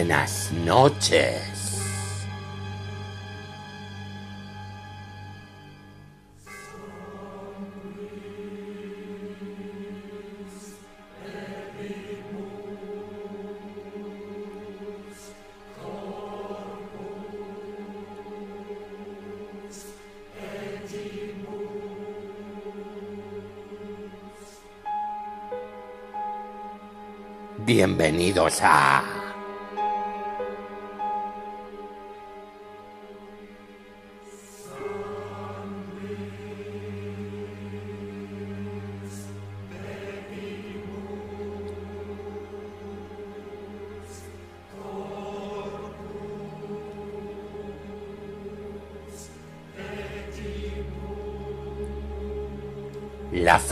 Buenas noches. Bienvenidos a...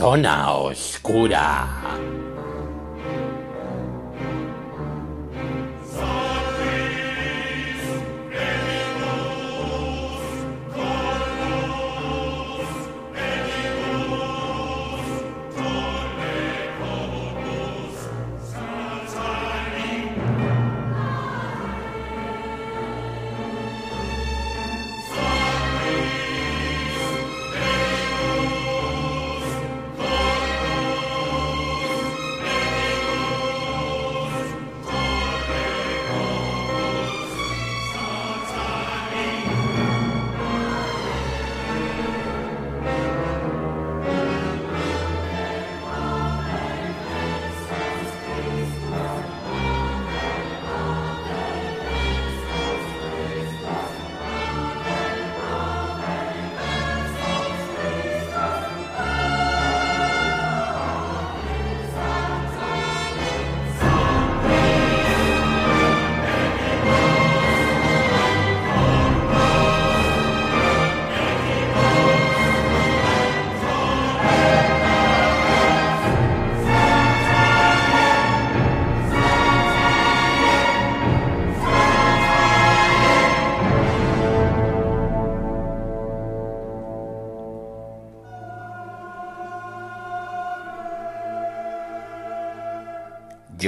zona oscura.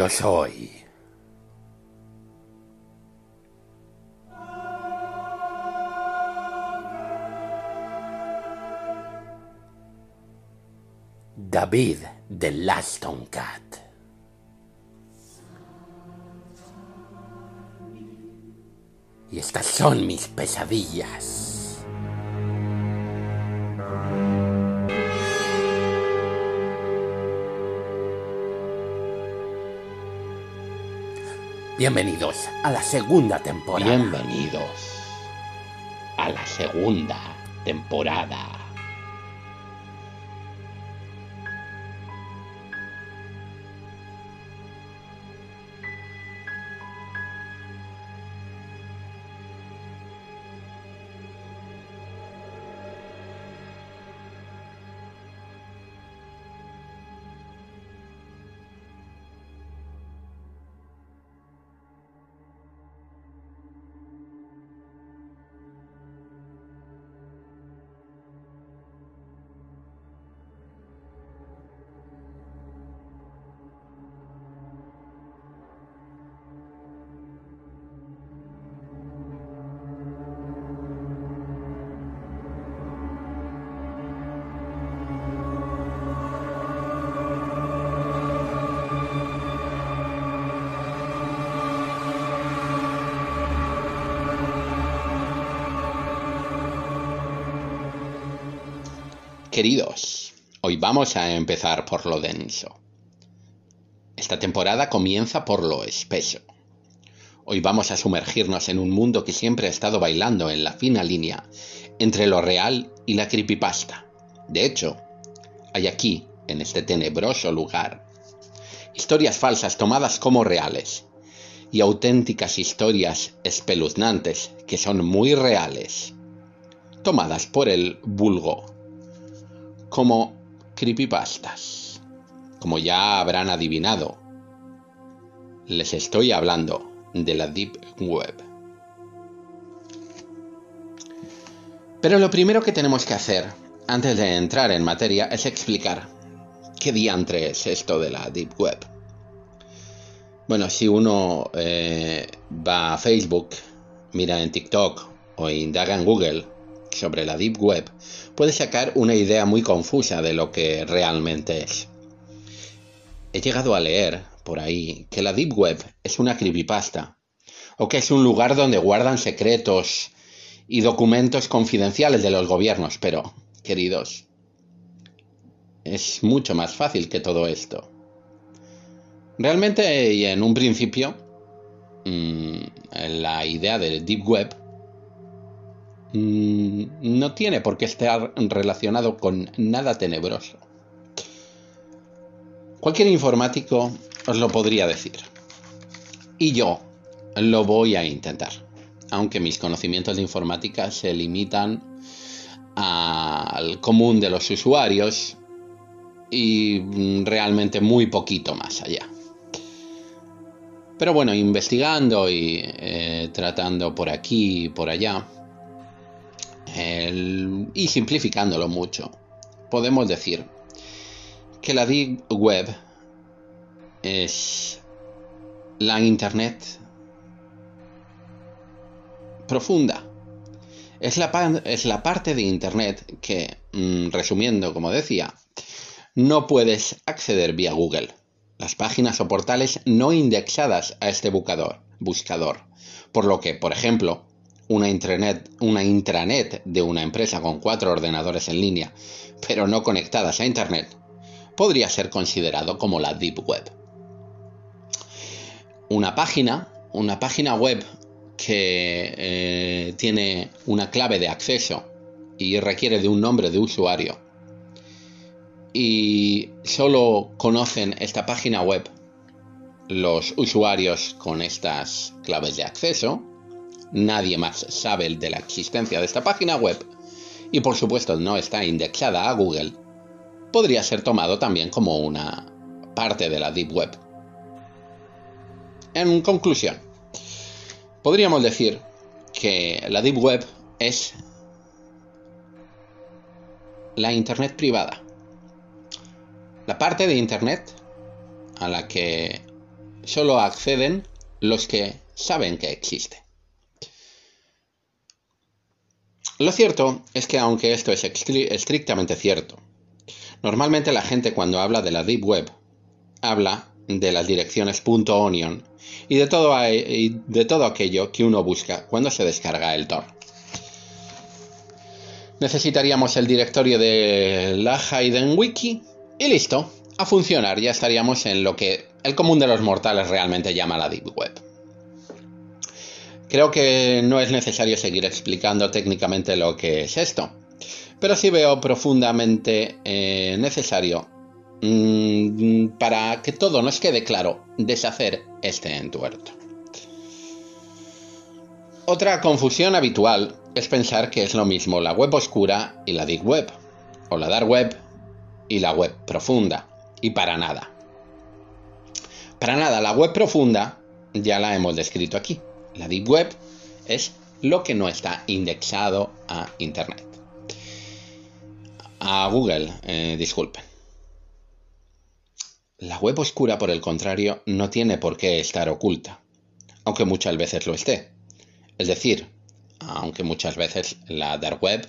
Yo soy. David de Laston Cat. Y estas son mis pesadillas. Bienvenidos a la segunda temporada. Bienvenidos a la segunda temporada. Queridos, hoy vamos a empezar por lo denso. Esta temporada comienza por lo espeso. Hoy vamos a sumergirnos en un mundo que siempre ha estado bailando en la fina línea entre lo real y la creepypasta. De hecho, hay aquí, en este tenebroso lugar, historias falsas tomadas como reales y auténticas historias espeluznantes que son muy reales, tomadas por el vulgo como creepypastas. Como ya habrán adivinado, les estoy hablando de la Deep Web. Pero lo primero que tenemos que hacer, antes de entrar en materia, es explicar qué diantre es esto de la Deep Web. Bueno, si uno eh, va a Facebook, mira en TikTok o indaga en Google sobre la Deep Web, puede sacar una idea muy confusa de lo que realmente es. He llegado a leer por ahí que la Deep Web es una creepypasta, o que es un lugar donde guardan secretos y documentos confidenciales de los gobiernos, pero, queridos, es mucho más fácil que todo esto. Realmente, y en un principio, mm, la idea del Deep Web no tiene por qué estar relacionado con nada tenebroso. Cualquier informático os lo podría decir. Y yo lo voy a intentar. Aunque mis conocimientos de informática se limitan al común de los usuarios y realmente muy poquito más allá. Pero bueno, investigando y eh, tratando por aquí y por allá, y simplificándolo mucho, podemos decir que la Deep Web es la Internet profunda. Es la, es la parte de Internet que, mm, resumiendo, como decía, no puedes acceder vía Google. Las páginas o portales no indexadas a este buscador, buscador. Por lo que, por ejemplo, una intranet, de una empresa con cuatro ordenadores en línea, pero no conectadas a Internet, podría ser considerado como la Deep Web. Una página, una página web que eh, tiene una clave de acceso y requiere de un nombre de usuario y solo conocen esta página web los usuarios con estas claves de acceso, nadie más sabe de la existencia de esta página web y por supuesto no está indexada a Google, podría ser tomado también como una parte de la Deep Web. En conclusión, podríamos decir que la Deep Web es la Internet privada. La parte de Internet a la que solo acceden los que saben que existe. Lo cierto es que aunque esto es estrictamente cierto, normalmente la gente cuando habla de la Deep Web habla de las direcciones .onion y de todo, de todo aquello que uno busca cuando se descarga el Tor. Necesitaríamos el directorio de la Hayden Wiki y listo, a funcionar, ya estaríamos en lo que el común de los mortales realmente llama la Deep Web. Creo que no es necesario seguir explicando técnicamente lo que es esto, pero sí veo profundamente eh, necesario Mm, para que todo nos quede claro, deshacer este entuerto. Otra confusión habitual es pensar que es lo mismo la web oscura y la deep web, o la dark web y la web profunda, y para nada. Para nada, la web profunda ya la hemos descrito aquí. La deep web es lo que no está indexado a Internet. A Google, eh, disculpen. La web oscura, por el contrario, no tiene por qué estar oculta, aunque muchas veces lo esté. Es decir, aunque muchas veces la dark web,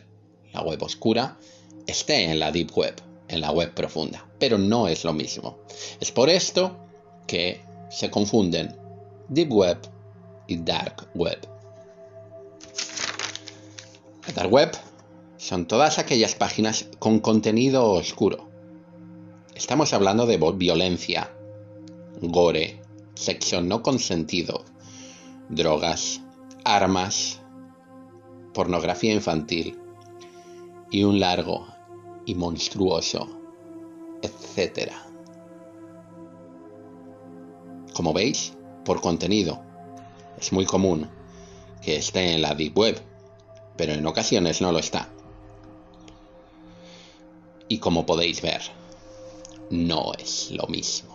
la web oscura, esté en la deep web, en la web profunda, pero no es lo mismo. Es por esto que se confunden deep web y dark web. La dark web son todas aquellas páginas con contenido oscuro, Estamos hablando de violencia, gore, sexo no consentido, drogas, armas, pornografía infantil y un largo y monstruoso, etcétera. Como veis, por contenido, es muy común que esté en la Deep Web, pero en ocasiones no lo está. Y como podéis ver, no es lo mismo.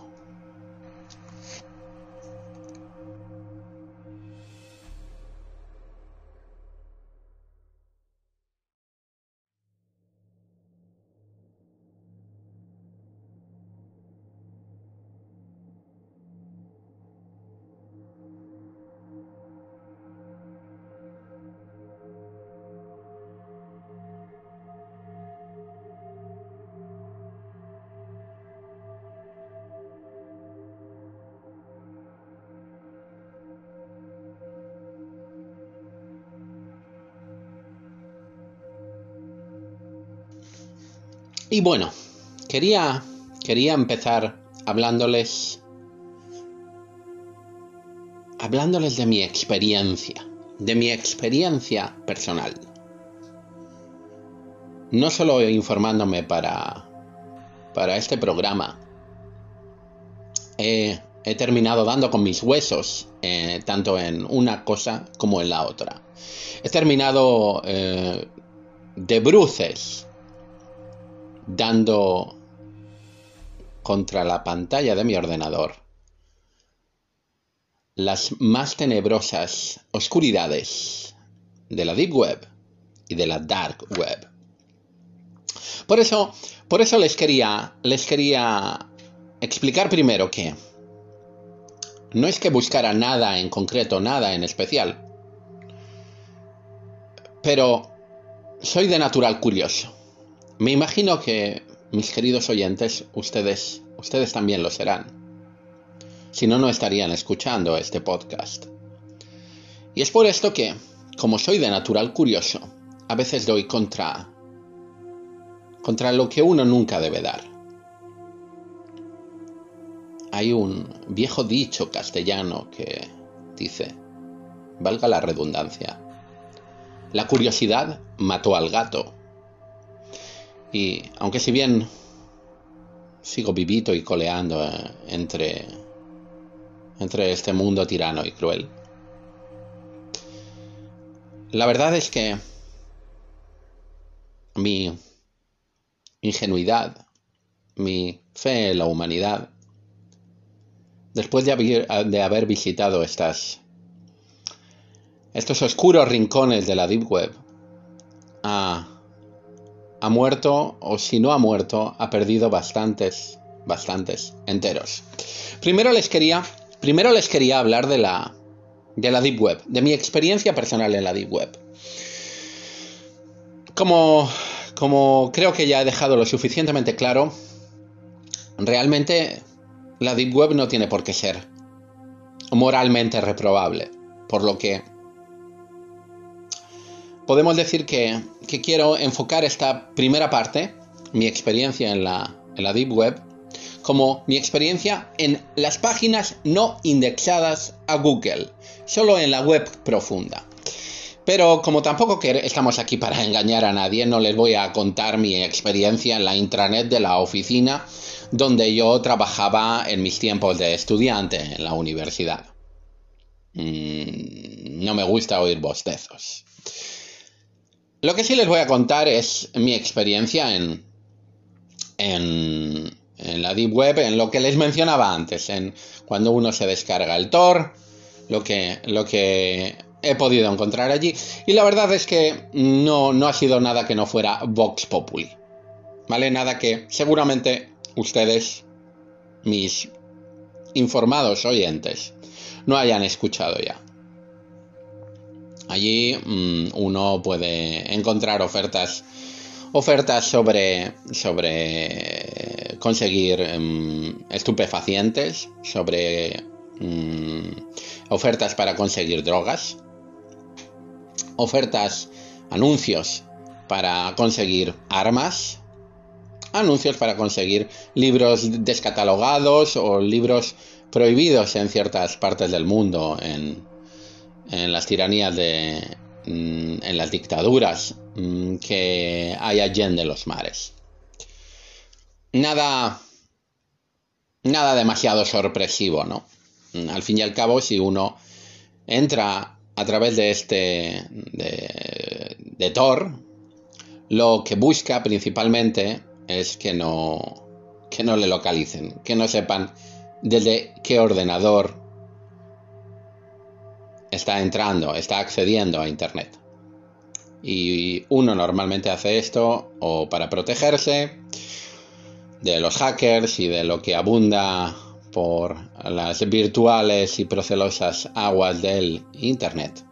Y bueno, quería, quería empezar hablándoles hablándoles de mi experiencia, de mi experiencia personal. No solo informándome para, para este programa, he, terminado dando con mis huesos, eh, tanto en una cosa como en la otra. He terminado eh, de bruces dando contra la pantalla de mi ordenador las más tenebrosas oscuridades de la Deep Web y de la Dark Web. Por eso, por eso les quería, les quería explicar primero que no es que buscara nada en concreto, nada en especial, pero soy de natural curioso. Me imagino que mis queridos oyentes, ustedes, ustedes también lo serán. Si no, no estarían escuchando este podcast. Y es por esto que, como soy de natural curioso, a veces doy contra contra lo que uno nunca debe dar. Hay un viejo dicho castellano que dice, valga la redundancia, la curiosidad mató al gato. Y aunque si bien sigo vivito y coleando eh, entre entre este mundo tirano y cruel. La verdad es que mi ingenuidad, mi fe en la humanidad, después de haber, de haber visitado estas, estos oscuros rincones de la Deep Web, ha, ha muerto, o si no ha muerto, ha perdido bastantes, bastantes enteros. Primero les quería Primero les quería hablar de la, de la Deep Web, de mi experiencia personal en la Deep Web. Como, como creo que ya he dejado lo suficientemente claro, realmente la Deep Web no tiene por qué ser moralmente reprobable. Por lo que podemos decir que, quiero enfocar esta primera parte, mi experiencia en la, en la Deep Web, como mi experiencia en las páginas no indexadas a Google, solo en la web profunda. Pero como tampoco estamos aquí para engañar a nadie, no les voy a contar mi experiencia en la intranet de la oficina donde yo trabajaba en mis tiempos de estudiante en la universidad. Mm, no me gusta oír bostezos. Lo que sí les voy a contar es mi experiencia en, en la Deep Web, en lo que les mencionaba antes, en cuando uno se descarga el Tor, lo que, lo que he podido encontrar allí. Y la verdad es que no, no ha sido nada que no fuera Vox Populi. ¿Vale? Nada que seguramente ustedes, mis informados oyentes, no hayan escuchado ya. Allí mm, uno puede encontrar ofertas ofertas sobre, sobre conseguir em, estupefacientes, sobre mm, ofertas para conseguir drogas, ofertas, anuncios para conseguir armas, anuncios para conseguir libros descatalogados o libros prohibidos en ciertas partes del mundo, en las tiranías de, Mm, en las dictaduras mm, que hay allí de los mares. Nada, nada demasiado sorpresivo, ¿no? Mm, al fin y al cabo, si uno entra a través de este, de, de Tor, lo que busca principalmente es que no, que no le localicen, que no sepan desde qué ordenador está entrando, está accediendo a Internet. Y uno normalmente hace esto o para protegerse de los hackers y de lo que abunda por las virtuales y procelosas aguas del Internet.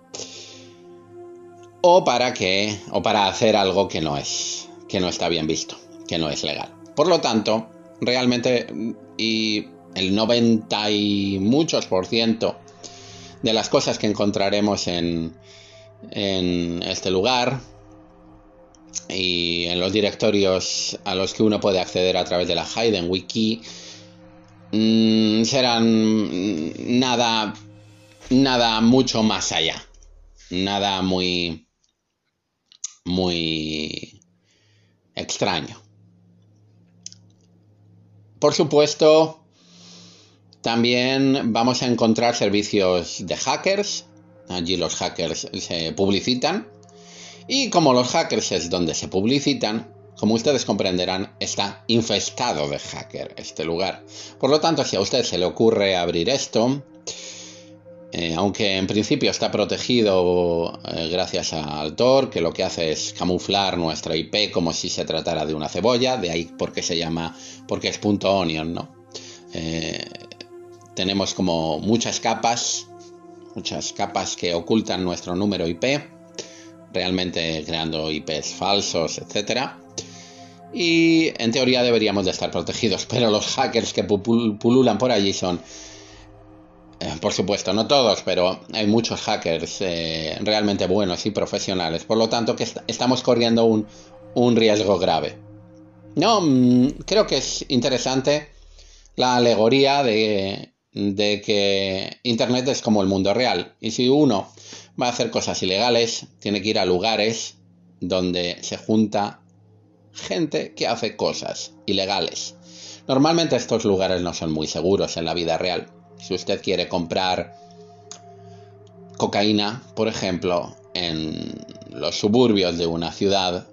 O para que, o para hacer algo que no es, que no está bien visto, que no es legal. Por lo tanto, realmente, y el 90 y muchos por ciento de las cosas que encontraremos en, en este lugar y en los directorios a los que uno puede acceder a través de la Hayden Wiki mm, serán nada nada mucho más allá nada muy muy extraño. Por supuesto también vamos a encontrar servicios de hackers allí los hackers se publicitan y como los hackers es donde se publicitan, como ustedes comprenderán, está infestado de hacker este lugar. Por lo tanto, si a usted se le ocurre abrir esto, eh, aunque en principio está protegido eh, gracias al Tor, que lo que hace es camuflar nuestra IP como si se tratara de una cebolla, de ahí porque se llama, porque es punto .onion, ¿no? Eh, tenemos como muchas capas, muchas capas que ocultan nuestro número IP realmente creando IPs falsos, etc. Y en teoría deberíamos de estar protegidos, pero los hackers que pululan por allí son, eh, por supuesto, no todos, pero hay muchos hackers eh, realmente buenos y profesionales. Por lo tanto, que estamos corriendo un, un riesgo grave. No, mm, creo que es interesante la alegoría de, de que Internet es como el mundo real. Y si uno va a hacer cosas ilegales, tiene que ir a lugares donde se junta gente que hace cosas ilegales. Normalmente estos lugares no son muy seguros en la vida real. Si usted quiere comprar cocaína, por ejemplo, en los suburbios de una ciudad,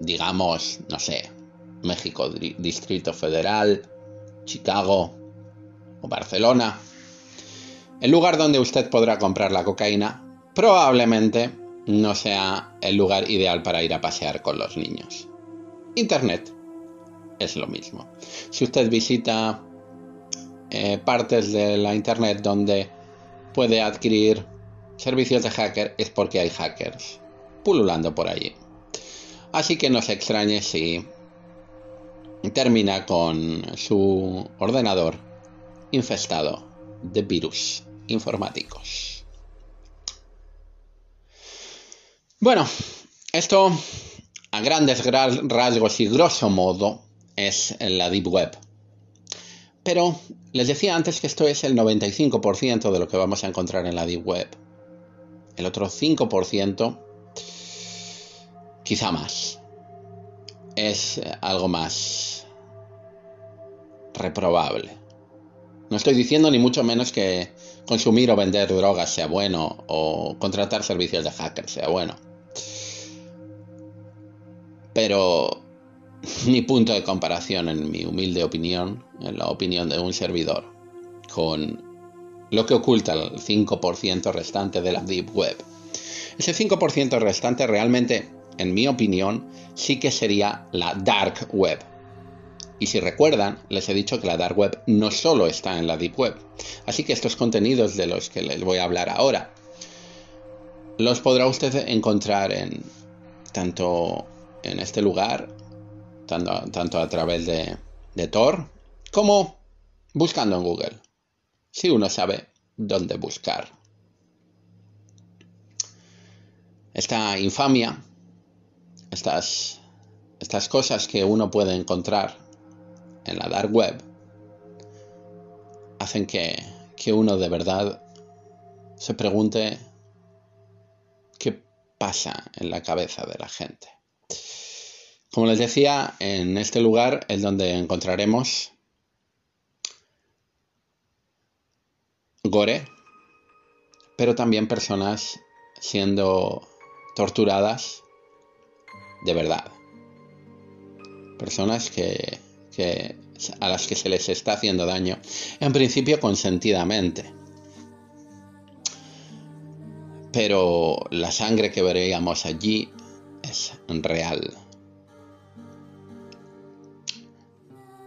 digamos, no sé, México, Distrito Federal, Chicago o Barcelona, el lugar donde usted podrá comprar la cocaína probablemente no sea el lugar ideal para ir a pasear con los niños. Internet es lo mismo. Si usted visita eh, partes de la Internet donde puede adquirir servicios de hacker es porque hay hackers pululando por allí. Así que no se extrañe si termina con su ordenador infestado de virus informáticos. Bueno, esto a grandes rasgos y grosso modo es la Deep Web. Pero les decía antes que esto es el 95% de lo que vamos a encontrar en la Deep Web. El otro 5%, quizá más, es algo más reprobable. No estoy diciendo ni mucho menos que consumir o vender drogas sea bueno o contratar servicios de hacker sea bueno. Pero mi punto de comparación, en mi humilde opinión, en la opinión de un servidor, con lo que oculta el 5% restante de la Deep Web. Ese 5% restante realmente, en mi opinión, sí que sería la Dark Web y si recuerdan, les he dicho que la Dark Web no solo está en la Deep Web. Así que estos contenidos de los que les voy a hablar ahora, los podrá usted encontrar en tanto en este lugar, tanto, a través de, de Tor, como buscando en Google. Si uno sabe dónde buscar. Esta infamia, estas, estas cosas que uno puede encontrar en la dark web hacen que, que uno de verdad se pregunte qué pasa en la cabeza de la gente. Como les decía, en este lugar es donde encontraremos gore, pero también personas siendo torturadas de verdad. Personas que que, a las que se les está haciendo daño, en principio consentidamente. Pero la sangre que veríamos allí es real.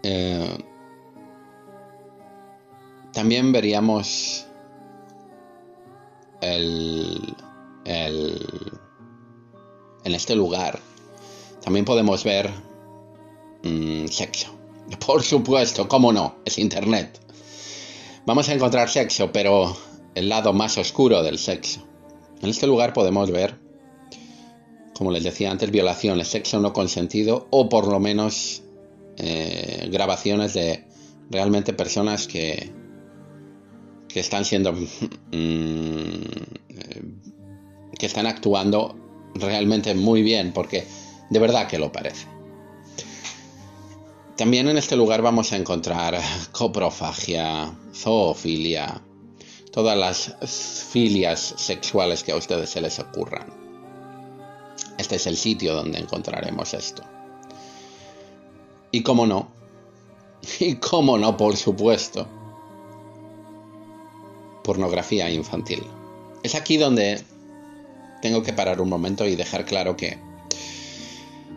Eh, también veríamos el, el, en este lugar. También podemos ver mm, sexo. Por supuesto, cómo no, es Internet. Vamos a encontrar sexo, pero el lado más oscuro del sexo. En este lugar podemos ver como les decía antes, violaciones, sexo no consentido o por lo menos eh, grabaciones de realmente personas que, que están siendo mm, eh, que están actuando realmente muy bien porque de verdad que lo parece también en este lugar vamos a encontrar coprofagia, zoofilia, todas las filias sexuales que a ustedes se les ocurran. Este es el sitio donde encontraremos esto. Y cómo no, y cómo no, por supuesto, pornografía infantil. Es aquí donde tengo que parar un momento y dejar claro que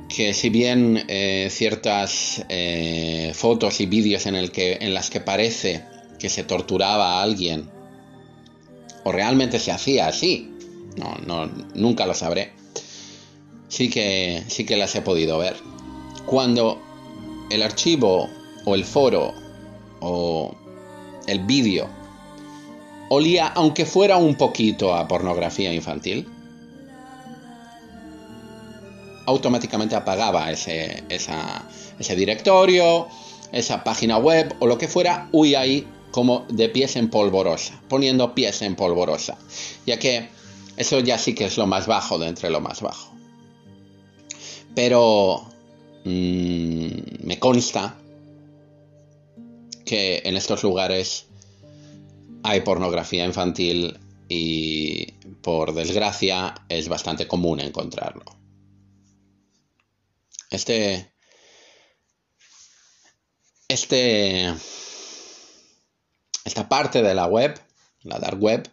que si bien eh, ciertas eh, fotos y vídeos en, el que, en las que parece que se torturaba a alguien, o realmente se hacía así, no, no, nunca lo sabré, sí que, sí que las he podido ver. Cuando el archivo o el foro o el vídeo olía, aunque fuera un poquito a pornografía infantil, automáticamente apagaba ese, directorio, esa página web o lo que fuera, huye ahí como de pies en polvorosa, poniendo pies en polvorosa, ya que eso ya sí que es lo más bajo de entre lo más bajo. Pero mm, me consta que en estos lugares hay pornografía infantil y por desgracia es bastante común encontrarlo. Este. Este. Esta parte de la web, la dark web,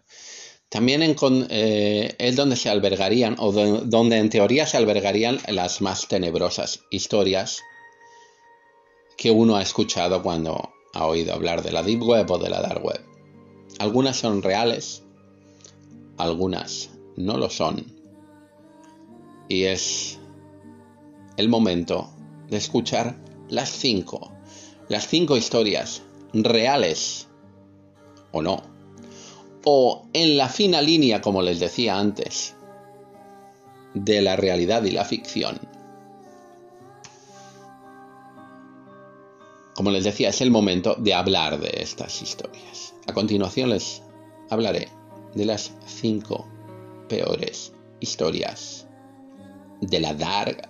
también eh, es donde se albergarían, o donde en teoría se albergarían las más tenebrosas historias que uno ha escuchado cuando ha oído hablar de la deep web o de la dark web. Algunas son reales, algunas no lo son. Y es el momento de escuchar las cinco, las cinco historias reales o no, o en la fina línea, como les decía antes, de la realidad y la ficción. Como les decía, es el momento de hablar de estas historias. A continuación les hablaré de las cinco peores historias de la dark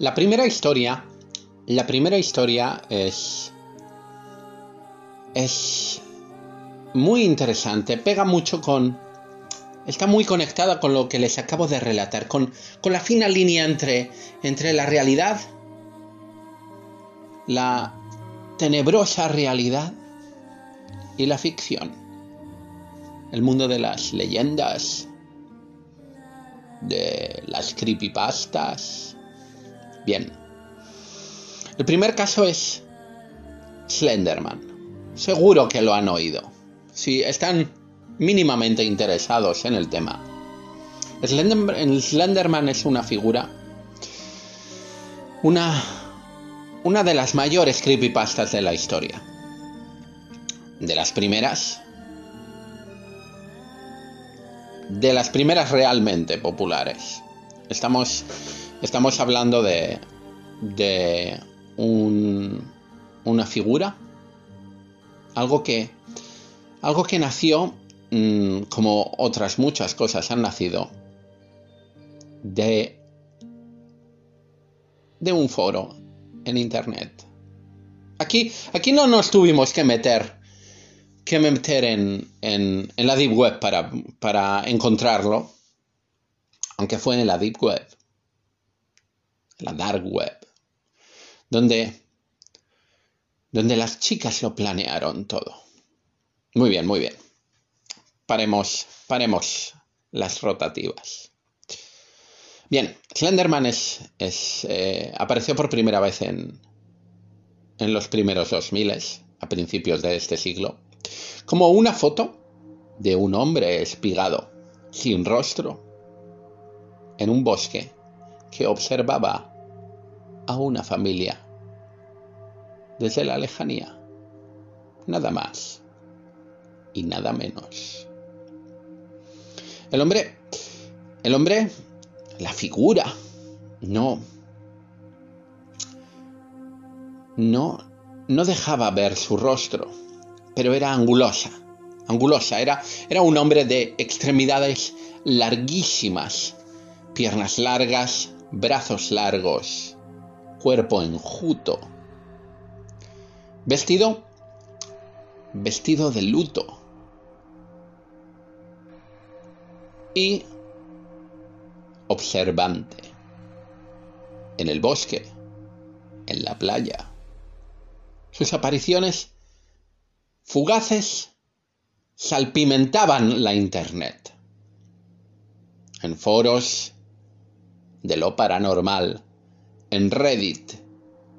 La primera historia la primera historia es. es. muy interesante, pega mucho con. está muy conectada con lo que les acabo de relatar, con, con la fina línea entre, entre la realidad, la tenebrosa realidad y la ficción. El mundo de las leyendas, de las creepypastas. Bien, el primer caso es Slenderman. Seguro que lo han oído. Si están mínimamente interesados en el tema. Slenderman es una figura. Una. Una de las mayores creepypastas de la historia. De las primeras. De las primeras realmente populares. Estamos. Estamos hablando de. de una figura, algo que, algo que nació, mm, como otras muchas cosas han nacido, de, de un foro en Internet. Aquí, aquí no nos tuvimos que meter, que meter en, en, en la Deep Web para, para encontrarlo, aunque fue en la Deep Web, la Dark Web donde, donde las chicas lo planearon todo. Muy bien, muy bien. Paremos, paremos las rotativas. Bien, Slenderman es, eh, apareció por primera vez en, en los primeros 2000, a principios de este siglo, como una foto de un hombre espigado, sin rostro, en un bosque que observaba a una familia desde la lejanía. Nada más y nada menos. El hombre, el hombre, la figura, no, no, no dejaba ver su rostro, pero era angulosa, angulosa, era, era un hombre de extremidades larguísimas, piernas largas, brazos largos, cuerpo enjuto, vestido, vestido de luto, y observante. En el bosque, en la playa. Sus apariciones fugaces salpimentaban la Internet. En foros de lo paranormal, en Reddit,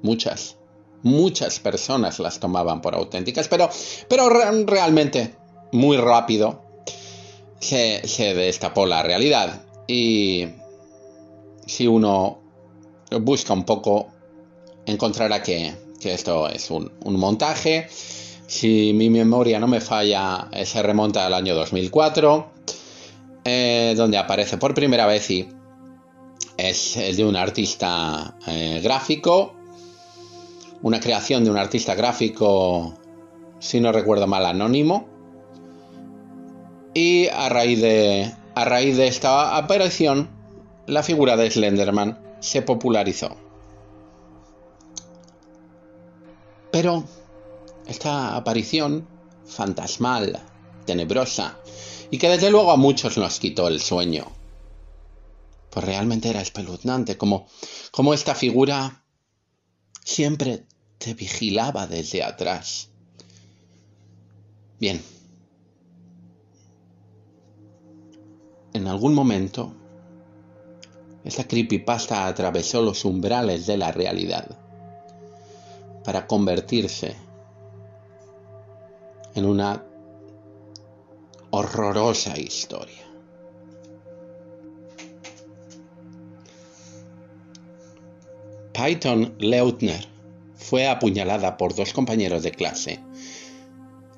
muchas, muchas personas las tomaban por auténticas, pero, pero realmente muy rápido se, destapó la realidad. Y si uno busca un poco, encontrará que, esto es un, montaje. Si mi memoria no me falla, se remonta al año 2004, eh, donde aparece por primera vez y es, de un artista eh, gráfico, una creación de un artista gráfico, si no recuerdo mal, anónimo, y a raíz de, a raíz de esta aparición, la figura de Slenderman se popularizó. Pero esta aparición fantasmal, tenebrosa, y que desde luego a muchos nos quitó el sueño, pues realmente era espeluznante, como, como esta figura siempre te vigilaba desde atrás. Bien, En algún momento, esta creepypasta atravesó los umbrales de la realidad para convertirse en una horrorosa historia. Python Leutner fue apuñalada por dos compañeros de clase,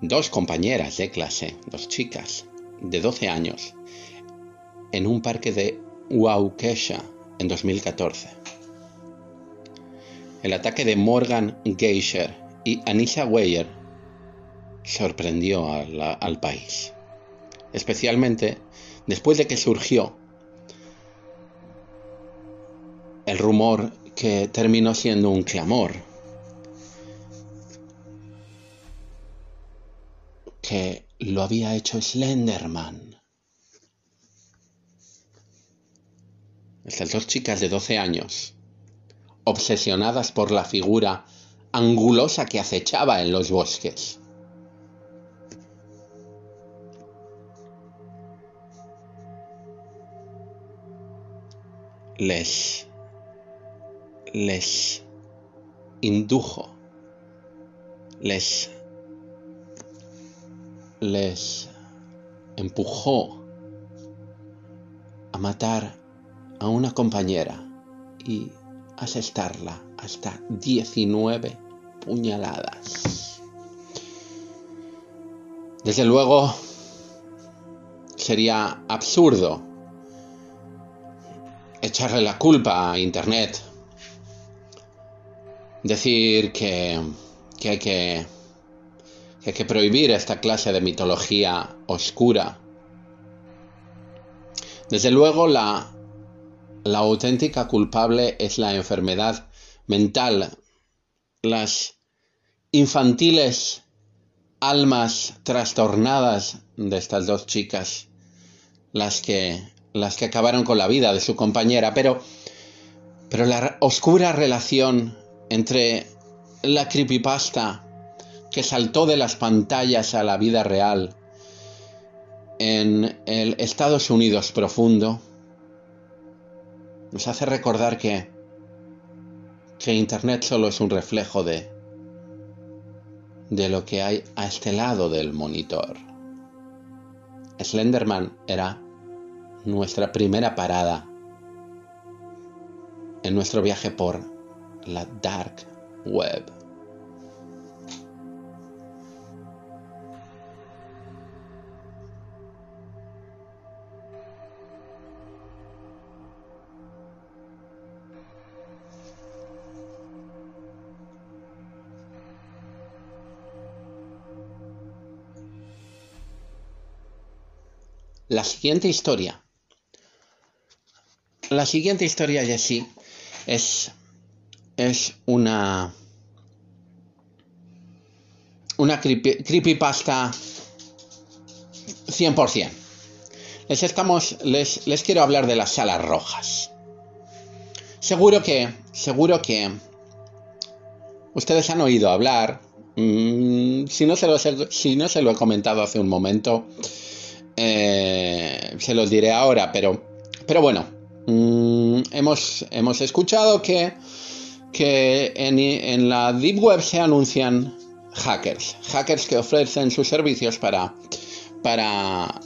dos compañeras de clase, dos chicas de 12 años, en un parque de Waukesha en 2014. El ataque de Morgan Geisher y Anisha Weyer sorprendió al país, especialmente después de que surgió el rumor que terminó siendo un clamor que lo había hecho Slenderman. Estas dos chicas de 12 años, obsesionadas por la figura angulosa que acechaba en los bosques. Les les indujo, les empujó a matar a una compañera y asestarla hasta 19 puñaladas. Desde luego, sería absurdo echarle la culpa a Internet. Decir que, hay que, que hay que prohibir esta clase de mitología oscura. Desde luego, la la auténtica culpable es la enfermedad mental, las infantiles almas trastornadas de estas dos chicas, las que, las que acabaron con la vida de su compañera, pero, pero la oscura relación entre la creepypasta que saltó de las pantallas a la vida real en el Estados Unidos profundo, nos hace recordar que, que Internet solo es un reflejo de, de lo que hay a este lado del monitor. Slenderman era nuestra primera parada en nuestro viaje por la dark web. La siguiente historia. La siguiente historia, Jessie, es, es una, una creepypasta 100%. Les, estamos, les, les quiero hablar de las salas rojas. Seguro que, seguro que ustedes han oído hablar, mmm, si, no se lo, si no se lo he comentado hace un momento, eh, se los diré ahora, pero, pero bueno, Mm, hemos, hemos escuchado que, que en, la Deep Web se anuncian hackers, hackers que ofrecen sus servicios para,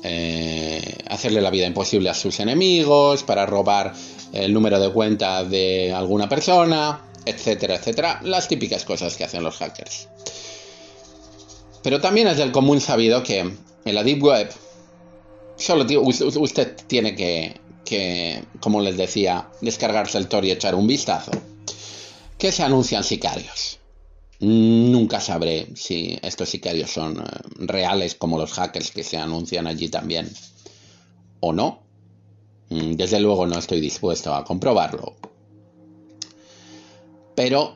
eh, hacerle la vida imposible a sus enemigos, para robar el número de cuenta de alguna persona, etcétera, etcétera. Las típicas cosas que hacen los hackers. Pero también es del común sabido que en la Deep Web solo usted tiene que que, como les decía, descargarse el Tor y echar un vistazo, que se anuncian sicarios. Nunca sabré si estos sicarios son eh, reales como los hackers que se anuncian allí también o no. Mm, desde luego no estoy dispuesto a comprobarlo. Pero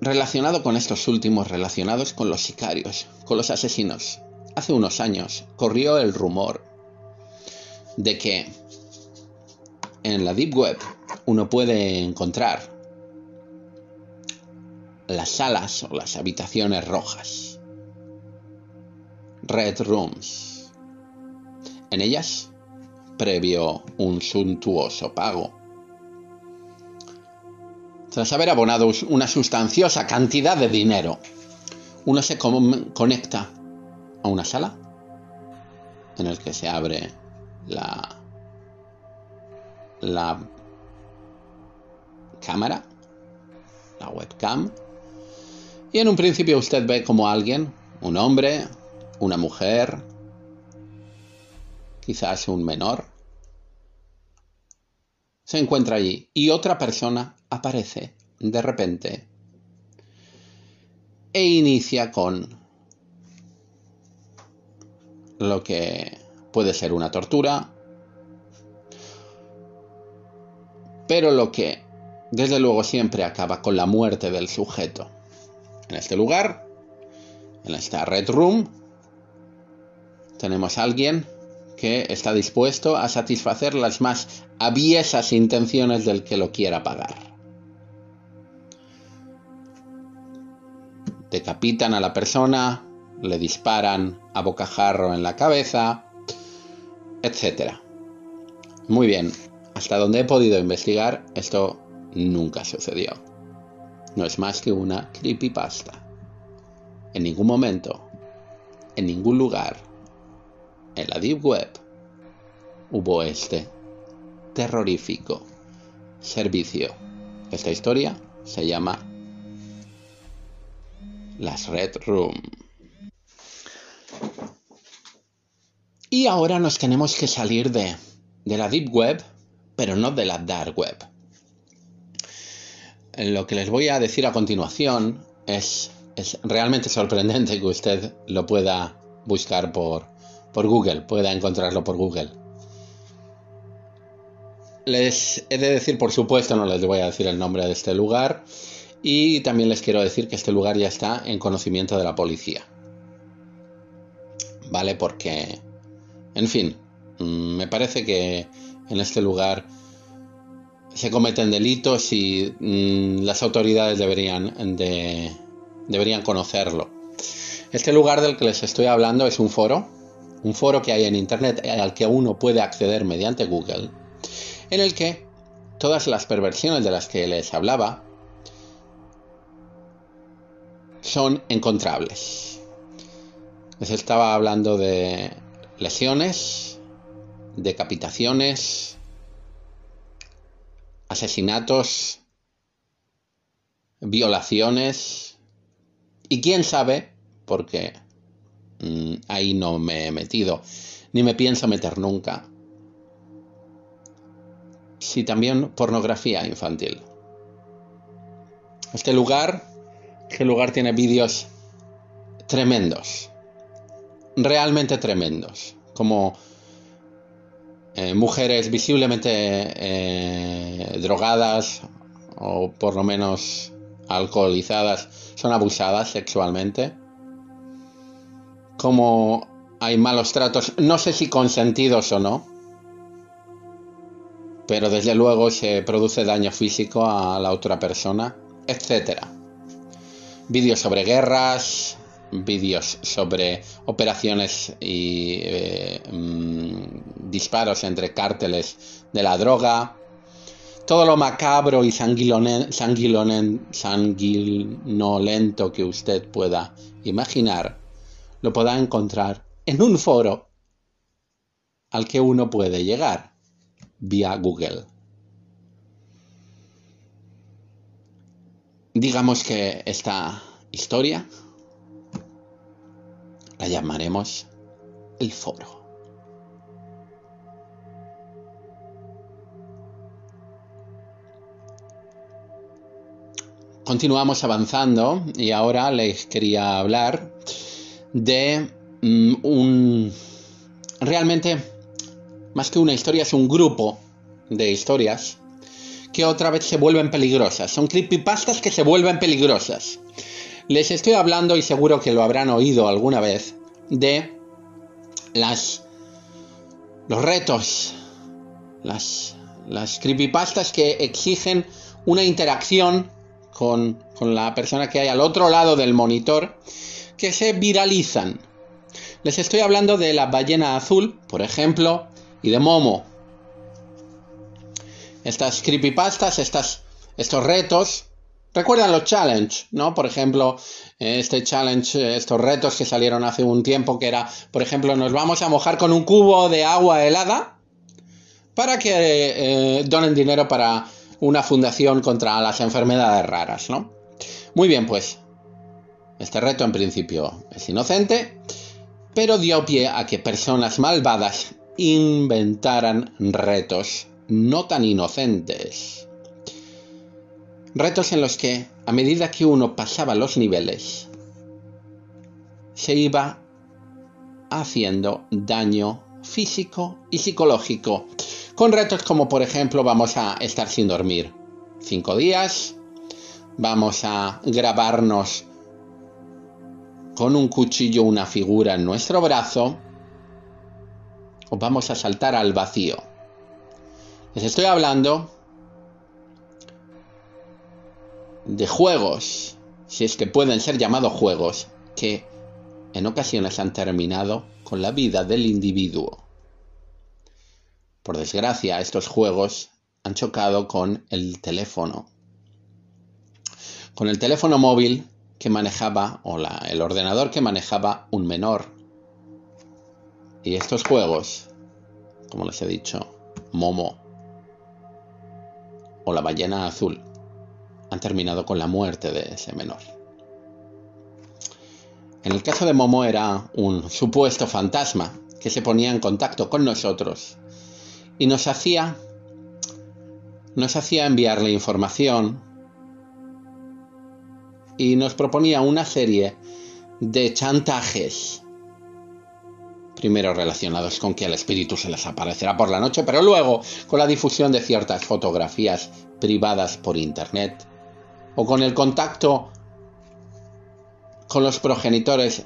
relacionado con estos últimos, relacionados con los sicarios, con los asesinos, hace unos años corrió el rumor de que en la Deep Web uno puede encontrar las salas o las habitaciones rojas, Red Rooms. En ellas, previo un suntuoso pago, tras haber abonado una sustanciosa cantidad de dinero, uno se conecta a una sala en el que se abre la, la cámara, la webcam. Y en un principio usted ve como alguien, un hombre, una mujer, quizás un menor, se encuentra allí y otra persona aparece de repente e inicia con lo que puede ser una tortura, pero lo que desde luego siempre acaba con la muerte del sujeto. En este lugar, en esta Red Room, tenemos a alguien que está dispuesto a satisfacer las más aviesas intenciones del que lo quiera pagar. Decapitan a la persona, le disparan a bocajarro en la cabeza, etcétera. Muy bien, hasta donde he podido investigar, esto nunca sucedió. No es más que una creepypasta. En ningún momento, en ningún lugar, en la Deep Web, hubo este terrorífico servicio. Esta historia se llama Las Red Room. Y ahora nos tenemos que salir de, la Deep Web, pero no de la Dark Web. Lo que les voy a decir a continuación es, realmente sorprendente que usted lo pueda buscar por, por Google, pueda encontrarlo por Google. Les he de decir, por supuesto, no les voy a decir el nombre de este lugar. Y también les quiero decir que este lugar ya está en conocimiento de la policía. ¿Vale? Porque en fin, mm, me parece que en este lugar se cometen delitos y mm, las autoridades deberían, de, deberían conocerlo. Este lugar del que les estoy hablando es un foro, un foro que hay en Internet al que uno puede acceder mediante Google, en el que todas las perversiones de las que les hablaba son encontrables. Les estaba hablando de lesiones, decapitaciones, asesinatos, violaciones y quién sabe, porque mm, ahí no me he metido, ni me pienso meter nunca, si también pornografía infantil. Este lugar este lugar tiene vídeos tremendos, realmente tremendos, como eh, mujeres visiblemente eh, drogadas o por lo menos alcoholizadas son abusadas sexualmente, como hay malos tratos, no sé si consentidos o no, pero desde luego se produce daño físico a la otra persona, etcétera vídeos sobre guerras, vídeos sobre operaciones y eh, mm, disparos entre cárteles de la droga. Todo lo macabro y sanguinolento que usted pueda imaginar lo podrá encontrar en un foro al que uno puede llegar vía Google. Digamos que esta historia la llamaremos el foro. Continuamos avanzando y ahora les quería hablar de mm, un... Realmente, más que una historia, es un grupo de historias que otra vez se vuelven peligrosas. Son creepypastas que se vuelven peligrosas. Les estoy hablando, y seguro que lo habrán oído alguna vez, de las los retos, las, las creepypastas que exigen una interacción con, con la persona que hay al otro lado del monitor, que se viralizan. Les estoy hablando de la ballena azul, por ejemplo, y de Momo, estas creepypastas, estas, estos retos, recuerdan los challenge, ¿no? Por ejemplo, este challenge, estos retos que salieron hace un tiempo, que era, por ejemplo, nos vamos a mojar con un cubo de agua helada para que eh, donen dinero para una fundación contra las enfermedades raras, ¿no? Muy bien, pues este reto en principio es inocente, pero dio pie a que personas malvadas inventaran retos no tan inocentes. Retos en los que, a medida que uno pasaba los niveles, se iba haciendo daño físico y psicológico. Con retos como por ejemplo vamos a estar sin dormir cinco días, vamos a grabarnos con un cuchillo una figura en nuestro brazo o vamos a saltar al vacío. Les estoy hablando de juegos, si es que pueden ser llamados juegos, que en ocasiones han terminado con la vida del individuo. Por desgracia, estos juegos han chocado con el teléfono. Con el teléfono móvil que manejaba, o el ordenador que manejaba un menor. Y estos juegos, como les he dicho, Momo, o la ballena azul han terminado con la muerte de ese menor. En el caso de Momo era un supuesto fantasma que se ponía en contacto con nosotros y nos hacía nos hacía enviarle información y nos proponía una serie de chantajes primero relacionados con que el espíritu se les aparecerá por la noche, pero luego con la difusión de ciertas fotografías privadas por Internet, o con el contacto con los progenitores,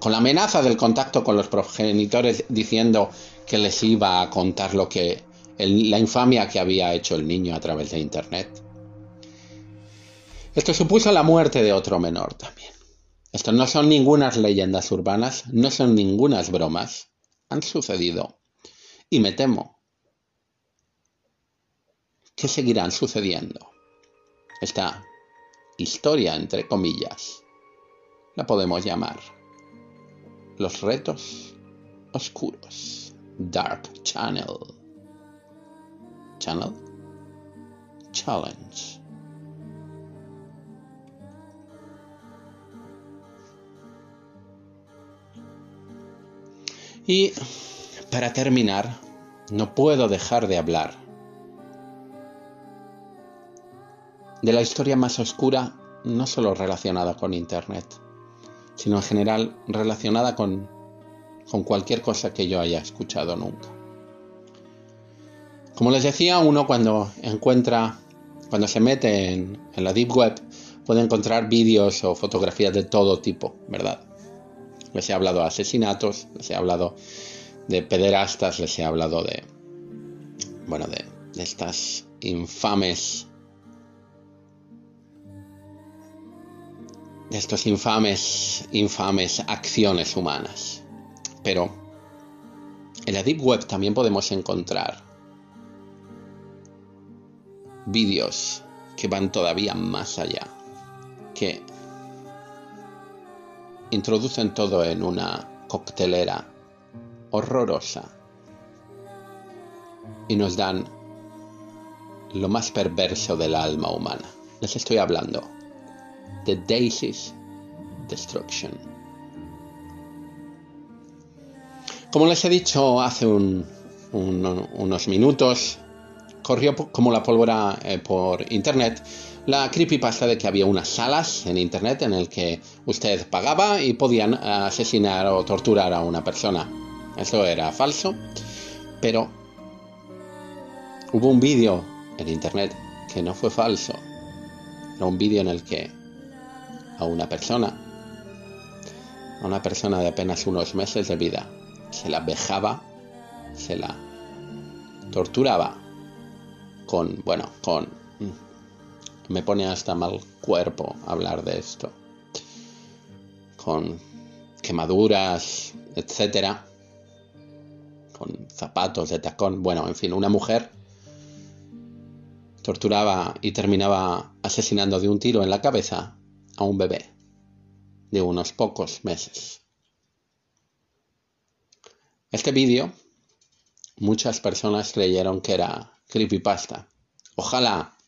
con la amenaza del contacto con los progenitores diciendo que les iba a contar lo que la infamia que había hecho el niño a través de Internet. Esto supuso la muerte de otro menor también. Esto no son ningunas leyendas urbanas, no son ningunas bromas. Han sucedido. Y me temo que seguirán sucediendo. Esta historia, entre comillas, la podemos llamar los retos oscuros, Dark Channel. Channel Challenge. Y para terminar, no puedo dejar de hablar de la historia más oscura, no solo relacionada con Internet, sino en general relacionada con, con cualquier cosa que yo haya escuchado nunca. Como les decía, uno cuando encuentra, cuando se mete en, en la Deep Web, puede encontrar vídeos o fotografías de todo tipo, ¿verdad? Les he hablado de asesinatos, les he hablado de pederastas, les he hablado de, bueno, de, de estas infames, de estos infames, infames acciones humanas. Pero en la Deep Web también podemos encontrar vídeos que van todavía más allá, que introducen todo en una coctelera horrorosa y nos dan lo más perverso del alma humana. Les estoy hablando de Daisy's Destruction. Como les he dicho hace unos minutos, corrió como la pólvora eh, por internet la creepypasta de que había unas salas en internet en el que usted pagaba y podían asesinar o torturar a una persona. Eso era falso, pero hubo un vídeo en internet que no fue falso. Era un vídeo en el que a una persona, a una persona de apenas unos meses de vida, se la vejaba, se la torturaba con, bueno, con... Me pone hasta mal cuerpo hablar de esto. Con quemaduras, etcétera. Con zapatos de tacón. Bueno, en fin, una mujer torturaba y terminaba asesinando de un tiro en la cabeza a un bebé de unos pocos meses. Este vídeo muchas personas creyeron que era creepypasta. Ojalá,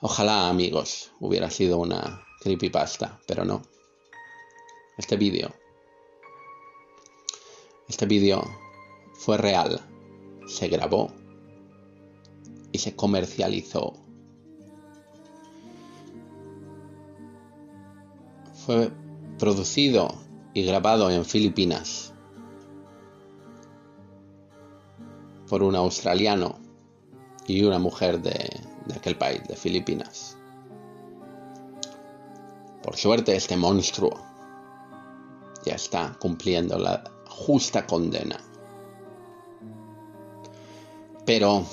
ojalá amigos, hubiera sido una creepypasta, pero no. Este vídeo, este vídeo fue real, se grabó y se comercializó. Fue producido y grabado en Filipinas por un australiano y una mujer de, aquel país, de Filipinas. Por suerte este monstruo ya está cumpliendo la justa condena. Pero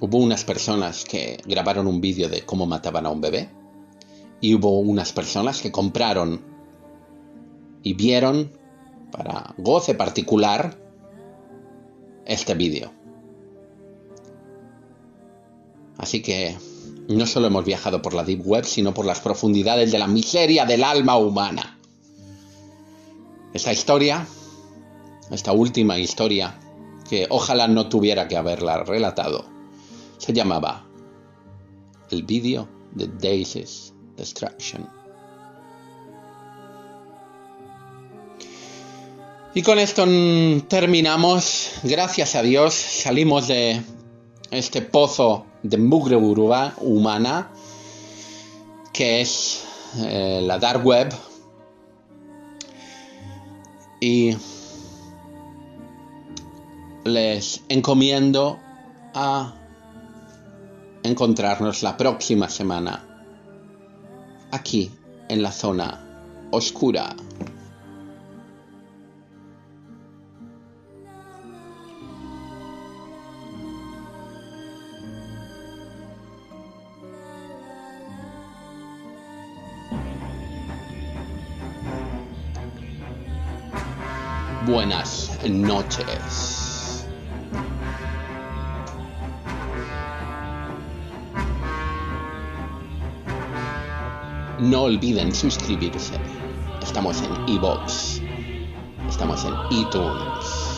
hubo unas personas que grabaron un vídeo de cómo mataban a un bebé y hubo unas personas que compraron y vieron para goce particular este vídeo. Así que no solo hemos viajado por la Deep Web, sino por las profundidades de la miseria del alma humana. Esta historia, esta última historia, que ojalá no tuviera que haberla relatado, se llamaba El vídeo de Daisy's Destruction. Y con esto terminamos. Gracias a Dios salimos de este pozo de mugre humana que es eh, la dark web y les encomiendo a encontrarnos la próxima semana aquí en la zona oscura. No olviden suscribirse. Estamos en iBox. Estamos en iTunes.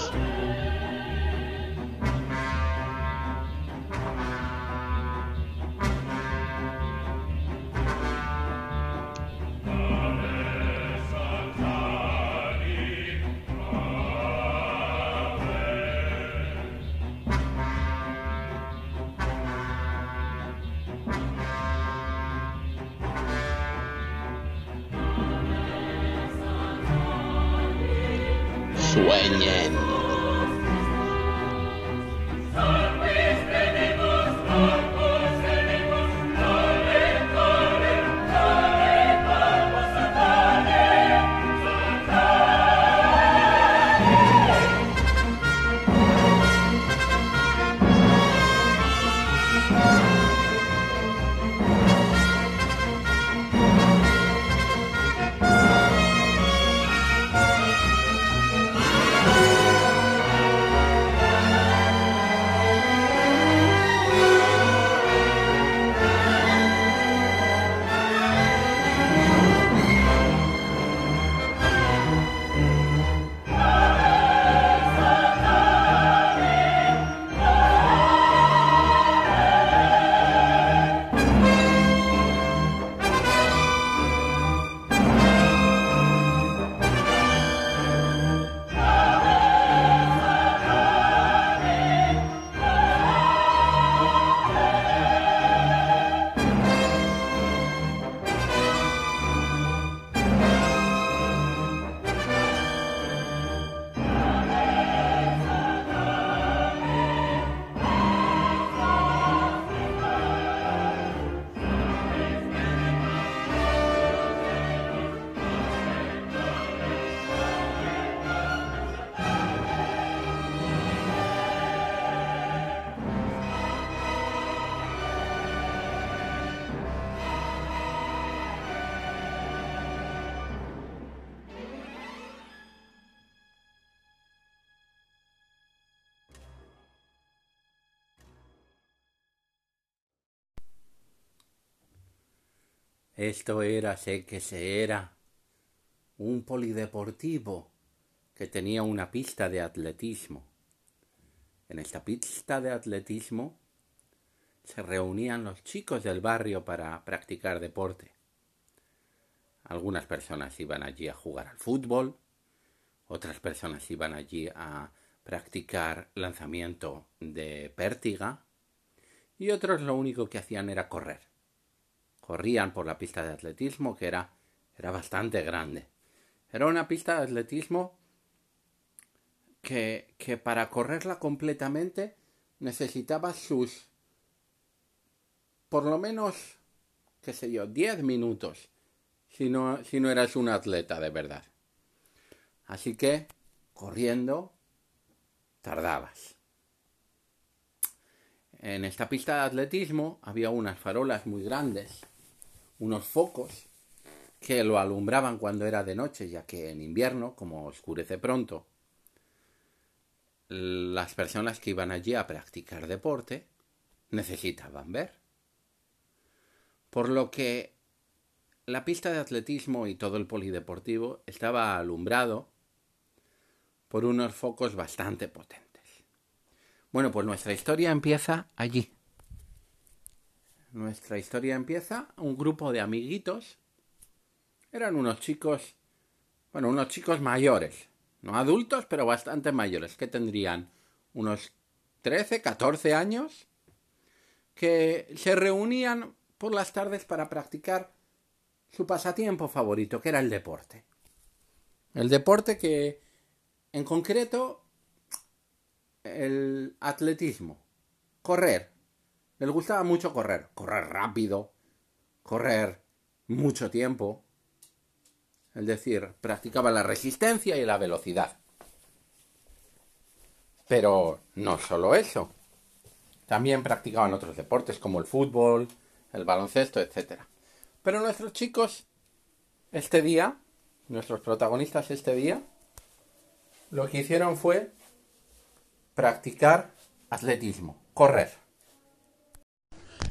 Esto era, sé que se era, un polideportivo que tenía una pista de atletismo. En esta pista de atletismo se reunían los chicos del barrio para practicar deporte. Algunas personas iban allí a jugar al fútbol, otras personas iban allí a practicar lanzamiento de pértiga y otros lo único que hacían era correr. Corrían por la pista de atletismo que era, era bastante grande. Era una pista de atletismo que, que para correrla completamente necesitaba sus por lo menos, qué sé yo, 10 minutos si no, si no eras un atleta de verdad. Así que, corriendo, tardabas. En esta pista de atletismo había unas farolas muy grandes, unos focos que lo alumbraban cuando era de noche, ya que en invierno, como oscurece pronto, las personas que iban allí a practicar deporte necesitaban ver. Por lo que la pista de atletismo y todo el polideportivo estaba alumbrado por unos focos bastante potentes. Bueno, pues nuestra historia empieza allí. Nuestra historia empieza un grupo de amiguitos. Eran unos chicos, bueno, unos chicos mayores, no adultos, pero bastante mayores, que tendrían unos 13, 14 años, que se reunían por las tardes para practicar su pasatiempo favorito, que era el deporte. El deporte que, en concreto, el atletismo, correr. Les gustaba mucho correr, correr rápido, correr mucho tiempo. Es decir, practicaba la resistencia y la velocidad. Pero no solo eso. También practicaban otros deportes como el fútbol, el baloncesto, etc. Pero nuestros chicos, este día, nuestros protagonistas este día, lo que hicieron fue practicar atletismo, correr.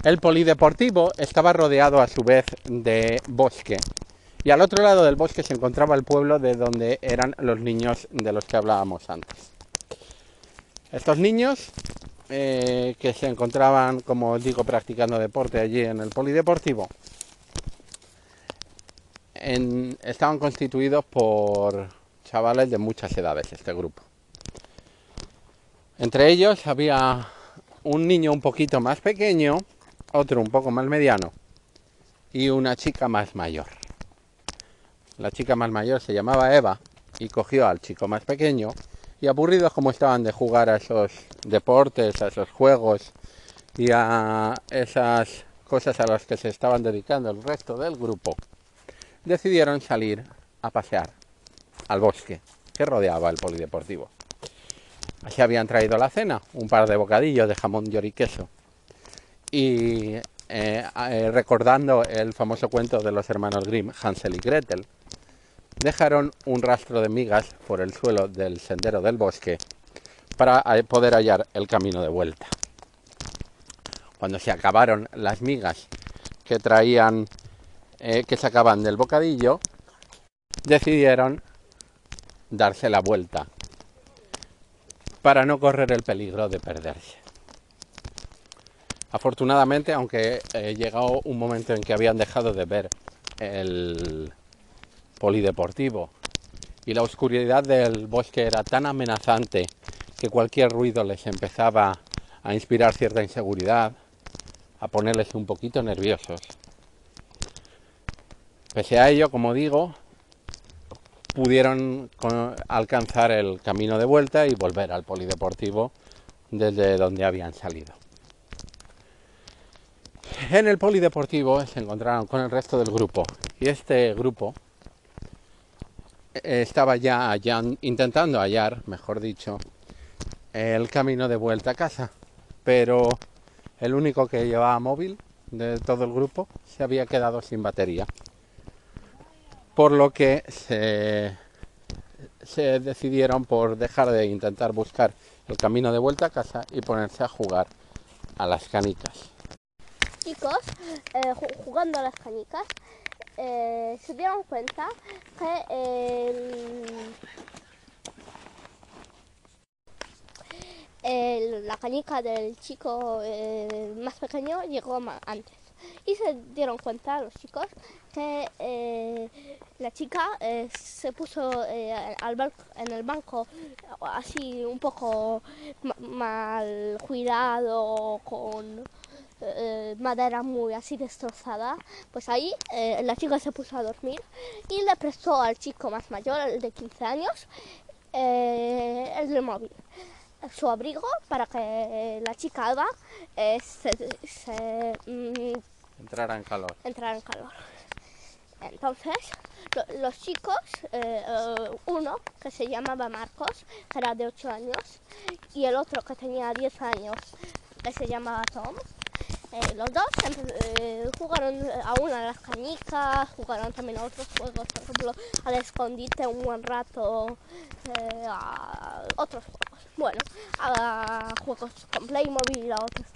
El polideportivo estaba rodeado a su vez de bosque y al otro lado del bosque se encontraba el pueblo de donde eran los niños de los que hablábamos antes. Estos niños eh, que se encontraban, como os digo, practicando deporte allí en el polideportivo, estaban constituidos por chavales de muchas edades, este grupo. Entre ellos había un niño un poquito más pequeño, otro un poco más mediano y una chica más mayor. La chica más mayor se llamaba Eva y cogió al chico más pequeño y aburridos como estaban de jugar a esos deportes, a esos juegos y a esas cosas a las que se estaban dedicando el resto del grupo, decidieron salir a pasear al bosque que rodeaba el polideportivo. Así habían traído la cena, un par de bocadillos de jamón y queso. Y eh, eh, recordando el famoso cuento de los hermanos Grimm, Hansel y Gretel, dejaron un rastro de migas por el suelo del sendero del bosque para eh, poder hallar el camino de vuelta. Cuando se acabaron las migas que traían, que sacaban del bocadillo, decidieron darse la vuelta para no correr el peligro de perderse. Afortunadamente, aunque eh, llegó un momento en que habían dejado de ver el polideportivo y la oscuridad del bosque era tan amenazante que cualquier ruido les empezaba a inspirar cierta inseguridad, a ponerles un poquito nerviosos. Pese a ello, como digo, pudieron alcanzar el camino de vuelta y volver al polideportivo desde donde habían salido. En el polideportivo se encontraron con el resto del grupo. Y este grupo estaba ya intentando hallar, mejor dicho, el camino de vuelta a casa, pero el único que llevaba móvil de todo el grupo se había quedado sin batería. Por lo que se, decidieron por dejar de intentar buscar el camino de vuelta a casa y ponerse a jugar a las canicas. Chicos, eh, jugando a las canicas, eh, se dieron cuenta que la canica del chico eh, más pequeño llegó antes. Y se dieron cuenta los chicos que eh, la chica eh, se puso eh, al en el banco así un poco mal cuidado con madera muy así destrozada pues ahí la chica se puso a dormir y le prestó al chico más mayor el de 15 años el móvil su abrigo para que la chica Eva se, mm, entrara en calor. Entrara en calor. Entonces, los chicos, eh, eh, uno que se llamaba Marcos, que era de 8 años, y el otro que tenía 10 años, que se llamaba Tom, eh, los dos jugaron aún a las canicas, jugaron también a otros juegos, por ejemplo, al escondite un buen rato, a otros juegos. Bueno, a juegos con Playmobil, a otros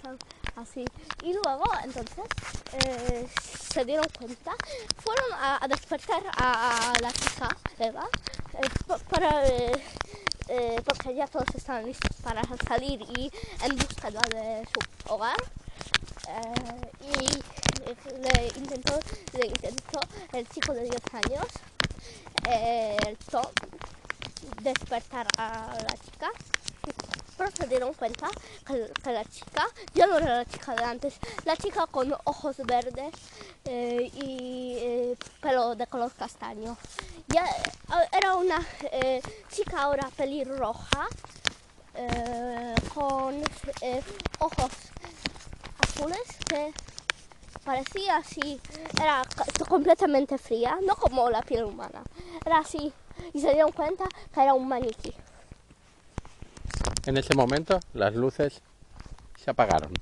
así. Y luego, entonces, eh, se dieron cuenta, fueron a, despertar a, la chica. Eh, para, eh, porque ya todos estaban listos para salir y en búsqueda de su hogar. Y le intentó, intentó el chico de 10 años, el Tom, despertar a la chica pero se dieron cuenta que, la chica ya no era la chica de antes, la chica con ojos verdes eh, y eh, pelo de color castaño. Ya eh, era una chica ahora pelirroja con ojos azules que parecía así, era completamente fría, no como la piel humana, era así y se dieron cuenta que era un maniquí. En ese momento las luces se apagaron.